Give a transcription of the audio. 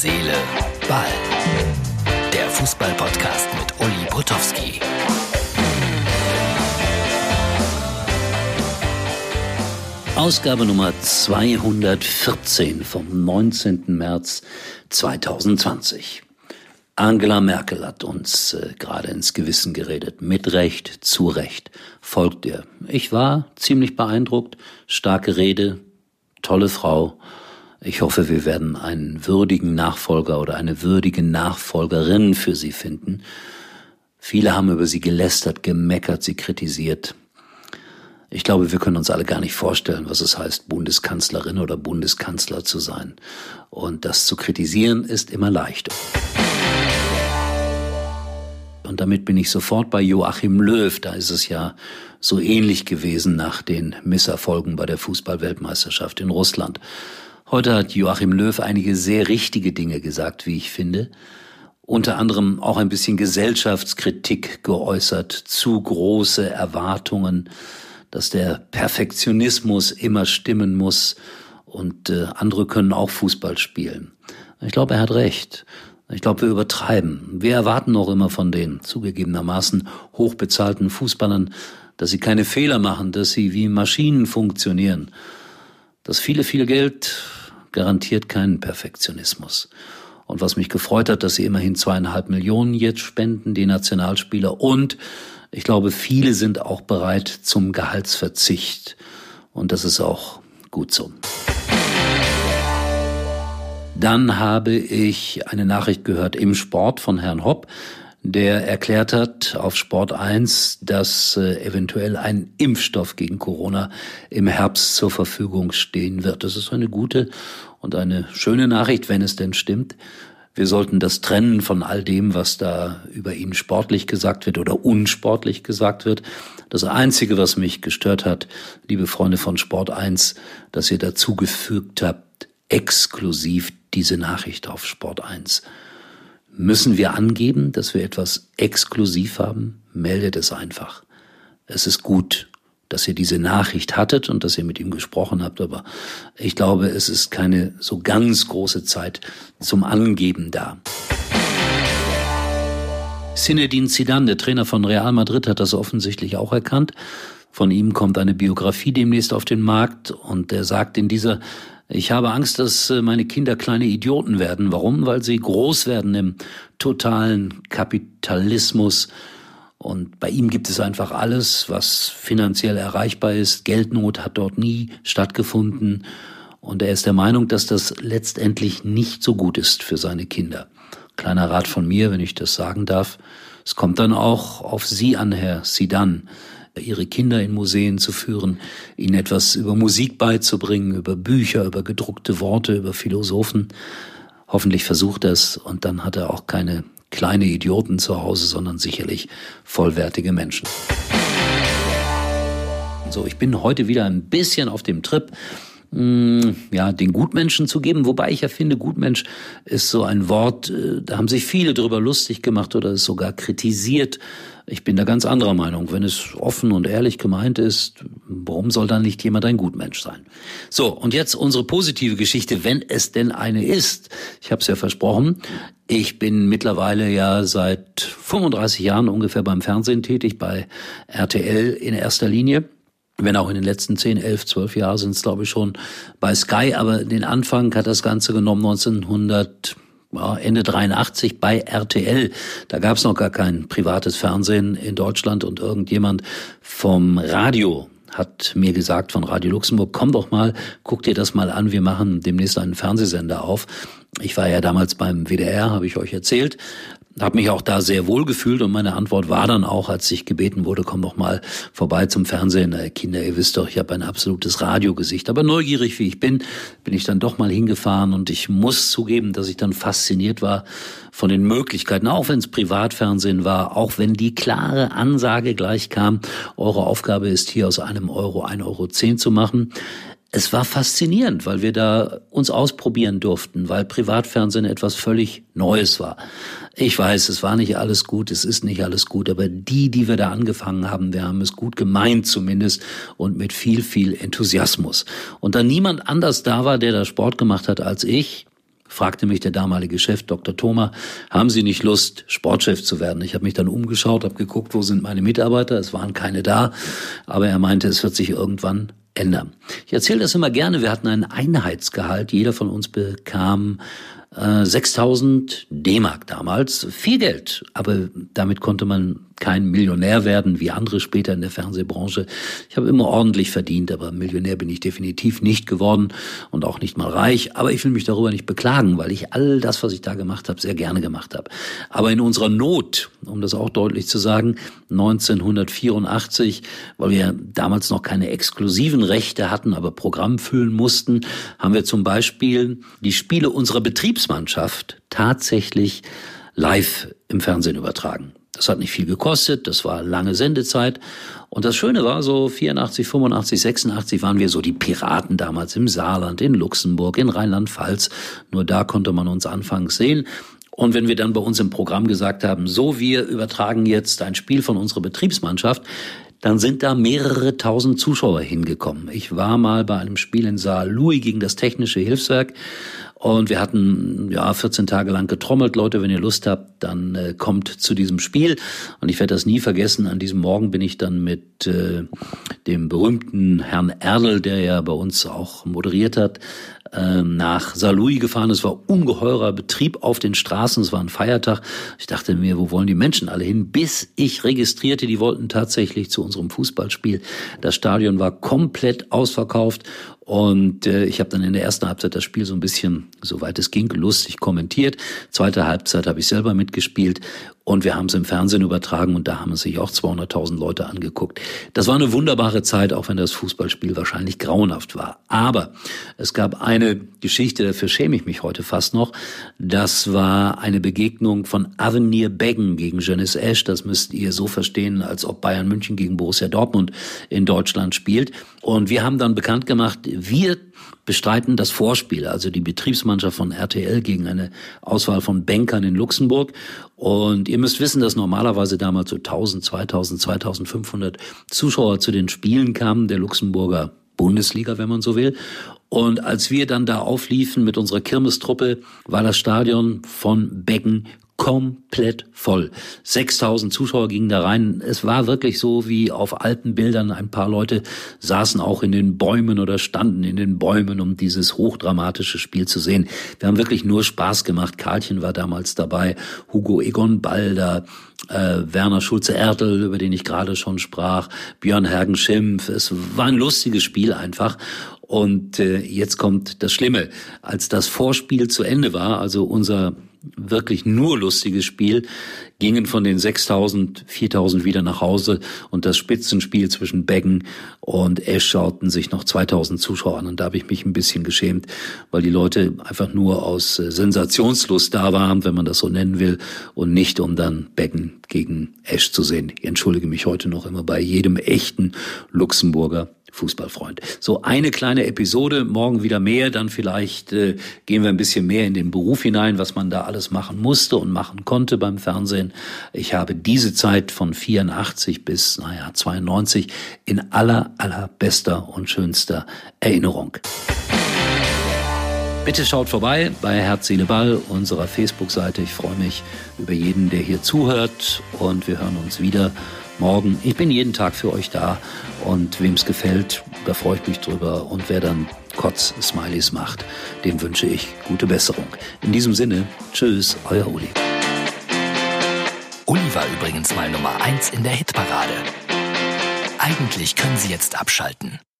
Seele, Ball. Der Fußball-Podcast mit Uli Potowski. Ausgabe Nummer 214 vom 19. März 2020. Angela Merkel hat uns äh, gerade ins Gewissen geredet. Mit Recht, zu Recht. Folgt ihr. Ich war ziemlich beeindruckt. Starke Rede, tolle Frau. Ich hoffe, wir werden einen würdigen Nachfolger oder eine würdige Nachfolgerin für sie finden. Viele haben über sie gelästert, gemeckert, sie kritisiert. Ich glaube, wir können uns alle gar nicht vorstellen, was es heißt, Bundeskanzlerin oder Bundeskanzler zu sein. Und das zu kritisieren ist immer leicht. Und damit bin ich sofort bei Joachim Löw. Da ist es ja so ähnlich gewesen nach den Misserfolgen bei der Fußballweltmeisterschaft in Russland. Heute hat Joachim Löw einige sehr richtige Dinge gesagt, wie ich finde. Unter anderem auch ein bisschen Gesellschaftskritik geäußert, zu große Erwartungen, dass der Perfektionismus immer stimmen muss und äh, andere können auch Fußball spielen. Ich glaube, er hat recht. Ich glaube, wir übertreiben. Wir erwarten auch immer von den zugegebenermaßen hochbezahlten Fußballern, dass sie keine Fehler machen, dass sie wie Maschinen funktionieren. Das viele, viele Geld garantiert keinen Perfektionismus. Und was mich gefreut hat, dass sie immerhin zweieinhalb Millionen jetzt spenden, die Nationalspieler. Und ich glaube, viele sind auch bereit zum Gehaltsverzicht. Und das ist auch gut so. Dann habe ich eine Nachricht gehört im Sport von Herrn Hopp, der erklärt hat auf Sport 1, dass äh, eventuell ein Impfstoff gegen Corona im Herbst zur Verfügung stehen wird. Das ist eine gute und eine schöne Nachricht, wenn es denn stimmt. Wir sollten das trennen von all dem, was da über ihn sportlich gesagt wird oder unsportlich gesagt wird. Das Einzige, was mich gestört hat, liebe Freunde von Sport 1, dass ihr dazugefügt habt, exklusiv diese Nachricht auf Sport 1. Müssen wir angeben, dass wir etwas exklusiv haben? Meldet es einfach. Es ist gut, dass ihr diese Nachricht hattet und dass ihr mit ihm gesprochen habt, aber ich glaube, es ist keine so ganz große Zeit zum Angeben da. Zinedine Zidane, der Trainer von Real Madrid, hat das offensichtlich auch erkannt. Von ihm kommt eine Biografie demnächst auf den Markt und er sagt in dieser ich habe Angst, dass äh, meine Kinder kleine Idioten werden. Warum? Weil sie groß werden im totalen Kapitalismus. Und bei ihm gibt es einfach alles, was finanziell erreichbar ist. Geldnot hat dort nie stattgefunden. Und er ist der Meinung, dass das letztendlich nicht so gut ist für seine Kinder. Kleiner Rat von mir, wenn ich das sagen darf. Es kommt dann auch auf Sie an, Herr Sidan ihre Kinder in Museen zu führen, ihnen etwas über Musik beizubringen, über Bücher, über gedruckte Worte, über Philosophen. Hoffentlich versucht er es und dann hat er auch keine kleine Idioten zu Hause, sondern sicherlich vollwertige Menschen. So, ich bin heute wieder ein bisschen auf dem Trip, mm, ja, den Gutmenschen zu geben, wobei ich ja finde, Gutmensch ist so ein Wort, äh, da haben sich viele drüber lustig gemacht oder es sogar kritisiert. Ich bin da ganz anderer Meinung. Wenn es offen und ehrlich gemeint ist, warum soll dann nicht jemand ein Gutmensch sein? So, und jetzt unsere positive Geschichte, wenn es denn eine ist. Ich habe es ja versprochen. Ich bin mittlerweile ja seit 35 Jahren ungefähr beim Fernsehen tätig, bei RTL in erster Linie wenn auch in den letzten 10, 11, 12 Jahren sind es, glaube ich, schon bei Sky. Aber den Anfang hat das Ganze genommen 1900 Ende 83 bei RTL. Da gab es noch gar kein privates Fernsehen in Deutschland und irgendjemand vom Radio hat mir gesagt von Radio Luxemburg, komm doch mal, guck dir das mal an, wir machen demnächst einen Fernsehsender auf. Ich war ja damals beim WDR, habe ich euch erzählt, habe mich auch da sehr wohl gefühlt und meine Antwort war dann auch, als ich gebeten wurde, komm doch mal vorbei zum Fernsehen. Äh, Kinder, ihr wisst doch, ich habe ein absolutes Radiogesicht. Aber neugierig wie ich bin, bin ich dann doch mal hingefahren und ich muss zugeben, dass ich dann fasziniert war von den Möglichkeiten, auch wenn es Privatfernsehen war, auch wenn die klare Ansage gleich kam, eure Aufgabe ist hier aus einem Euro ein Euro zehn zu machen es war faszinierend, weil wir da uns ausprobieren durften, weil Privatfernsehen etwas völlig Neues war. Ich weiß, es war nicht alles gut, es ist nicht alles gut, aber die, die wir da angefangen haben, wir haben es gut gemeint zumindest und mit viel, viel Enthusiasmus. Und da niemand anders da war, der da Sport gemacht hat als ich, fragte mich der damalige Chef, Dr. Thoma, haben Sie nicht Lust, Sportchef zu werden? Ich habe mich dann umgeschaut, habe geguckt, wo sind meine Mitarbeiter. Es waren keine da, aber er meinte, es wird sich irgendwann ändern. Ich erzähle das immer gerne. Wir hatten einen Einheitsgehalt. Jeder von uns bekam 6000 äh, D-Mark damals. Viel Geld, aber damit konnte man kein Millionär werden wie andere später in der Fernsehbranche. Ich habe immer ordentlich verdient, aber Millionär bin ich definitiv nicht geworden und auch nicht mal reich. Aber ich will mich darüber nicht beklagen, weil ich all das, was ich da gemacht habe, sehr gerne gemacht habe. Aber in unserer Not, um das auch deutlich zu sagen, 1984, weil wir damals noch keine exklusiven Rechte hatten, aber Programm füllen mussten, haben wir zum Beispiel die Spiele unserer Betriebsmannschaft tatsächlich live im Fernsehen übertragen. Das hat nicht viel gekostet, das war lange Sendezeit. Und das Schöne war, so 84, 85, 86 waren wir so die Piraten damals im Saarland, in Luxemburg, in Rheinland-Pfalz. Nur da konnte man uns anfangs sehen. Und wenn wir dann bei uns im Programm gesagt haben, so, wir übertragen jetzt ein Spiel von unserer Betriebsmannschaft, dann sind da mehrere tausend Zuschauer hingekommen. Ich war mal bei einem Spiel in Saar Louis gegen das Technische Hilfswerk und wir hatten ja 14 Tage lang getrommelt. Leute, wenn ihr Lust habt, dann äh, kommt zu diesem Spiel. Und ich werde das nie vergessen. An diesem Morgen bin ich dann mit äh, dem berühmten Herrn Erdl, der ja bei uns auch moderiert hat, äh, nach Saarlouis gefahren. Es war ungeheurer Betrieb auf den Straßen. Es war ein Feiertag. Ich dachte mir, wo wollen die Menschen alle hin? Bis ich registrierte, die wollten tatsächlich zu unserem Fußballspiel. Das Stadion war komplett ausverkauft und äh, ich habe dann in der ersten Halbzeit das Spiel so ein bisschen, soweit es ging, lustig kommentiert. Zweite Halbzeit habe ich selber mitgespielt und wir haben es im Fernsehen übertragen und da haben es sich auch 200.000 Leute angeguckt. Das war eine wunderbare Zeit, auch wenn das Fußballspiel wahrscheinlich grauenhaft war. Aber es gab eine Geschichte, dafür schäme ich mich heute fast noch. Das war eine Begegnung von Avenir Beggen gegen Janice Ash. Das müsst ihr so verstehen, als ob Bayern München gegen Borussia Dortmund in Deutschland spielt. Und wir haben dann bekannt gemacht, wir bestreiten das Vorspiel, also die Betriebsmannschaft von RTL gegen eine Auswahl von Bankern in Luxemburg. Und ihr müsst wissen, dass normalerweise damals so 1000, 2000, 2500 Zuschauer zu den Spielen kamen, der Luxemburger Bundesliga, wenn man so will. Und als wir dann da aufliefen mit unserer Kirmestruppe, war das Stadion von Becken komplett voll. 6000 Zuschauer gingen da rein. Es war wirklich so wie auf alten Bildern. Ein paar Leute saßen auch in den Bäumen oder standen in den Bäumen, um dieses hochdramatische Spiel zu sehen. Wir haben wirklich nur Spaß gemacht. Karlchen war damals dabei, Hugo Egon Balder, äh, Werner Schulze-Ertel, über den ich gerade schon sprach, Björn Hergen-Schimpf. Es war ein lustiges Spiel einfach. Und äh, jetzt kommt das Schlimme. Als das Vorspiel zu Ende war, also unser wirklich nur lustiges Spiel, gingen von den 6000, 4000 wieder nach Hause und das Spitzenspiel zwischen Beggen und Esch schauten sich noch 2000 Zuschauer an und da habe ich mich ein bisschen geschämt, weil die Leute einfach nur aus äh, Sensationslust da waren, wenn man das so nennen will und nicht um dann Beggen gegen Esch zu sehen. Ich entschuldige mich heute noch immer bei jedem echten Luxemburger Fußballfreund. So eine kleine Episode, morgen wieder mehr, dann vielleicht äh, gehen wir ein bisschen mehr in den Beruf hinein, was man da alles machen musste und machen konnte beim Fernsehen. Ich habe diese Zeit von 84 bis, naja, 92 in aller, allerbester und schönster Erinnerung. Bitte schaut vorbei bei Herz, Seele, Ball, unserer Facebook-Seite. Ich freue mich über jeden, der hier zuhört und wir hören uns wieder morgen. Ich bin jeden Tag für euch da und wem es gefällt, da freue ich mich drüber. Und wer dann Kotz-Smileys macht, dem wünsche ich gute Besserung. In diesem Sinne, tschüss, euer Uli. Uli war übrigens mal Nummer 1 in der Hitparade. Eigentlich können Sie jetzt abschalten.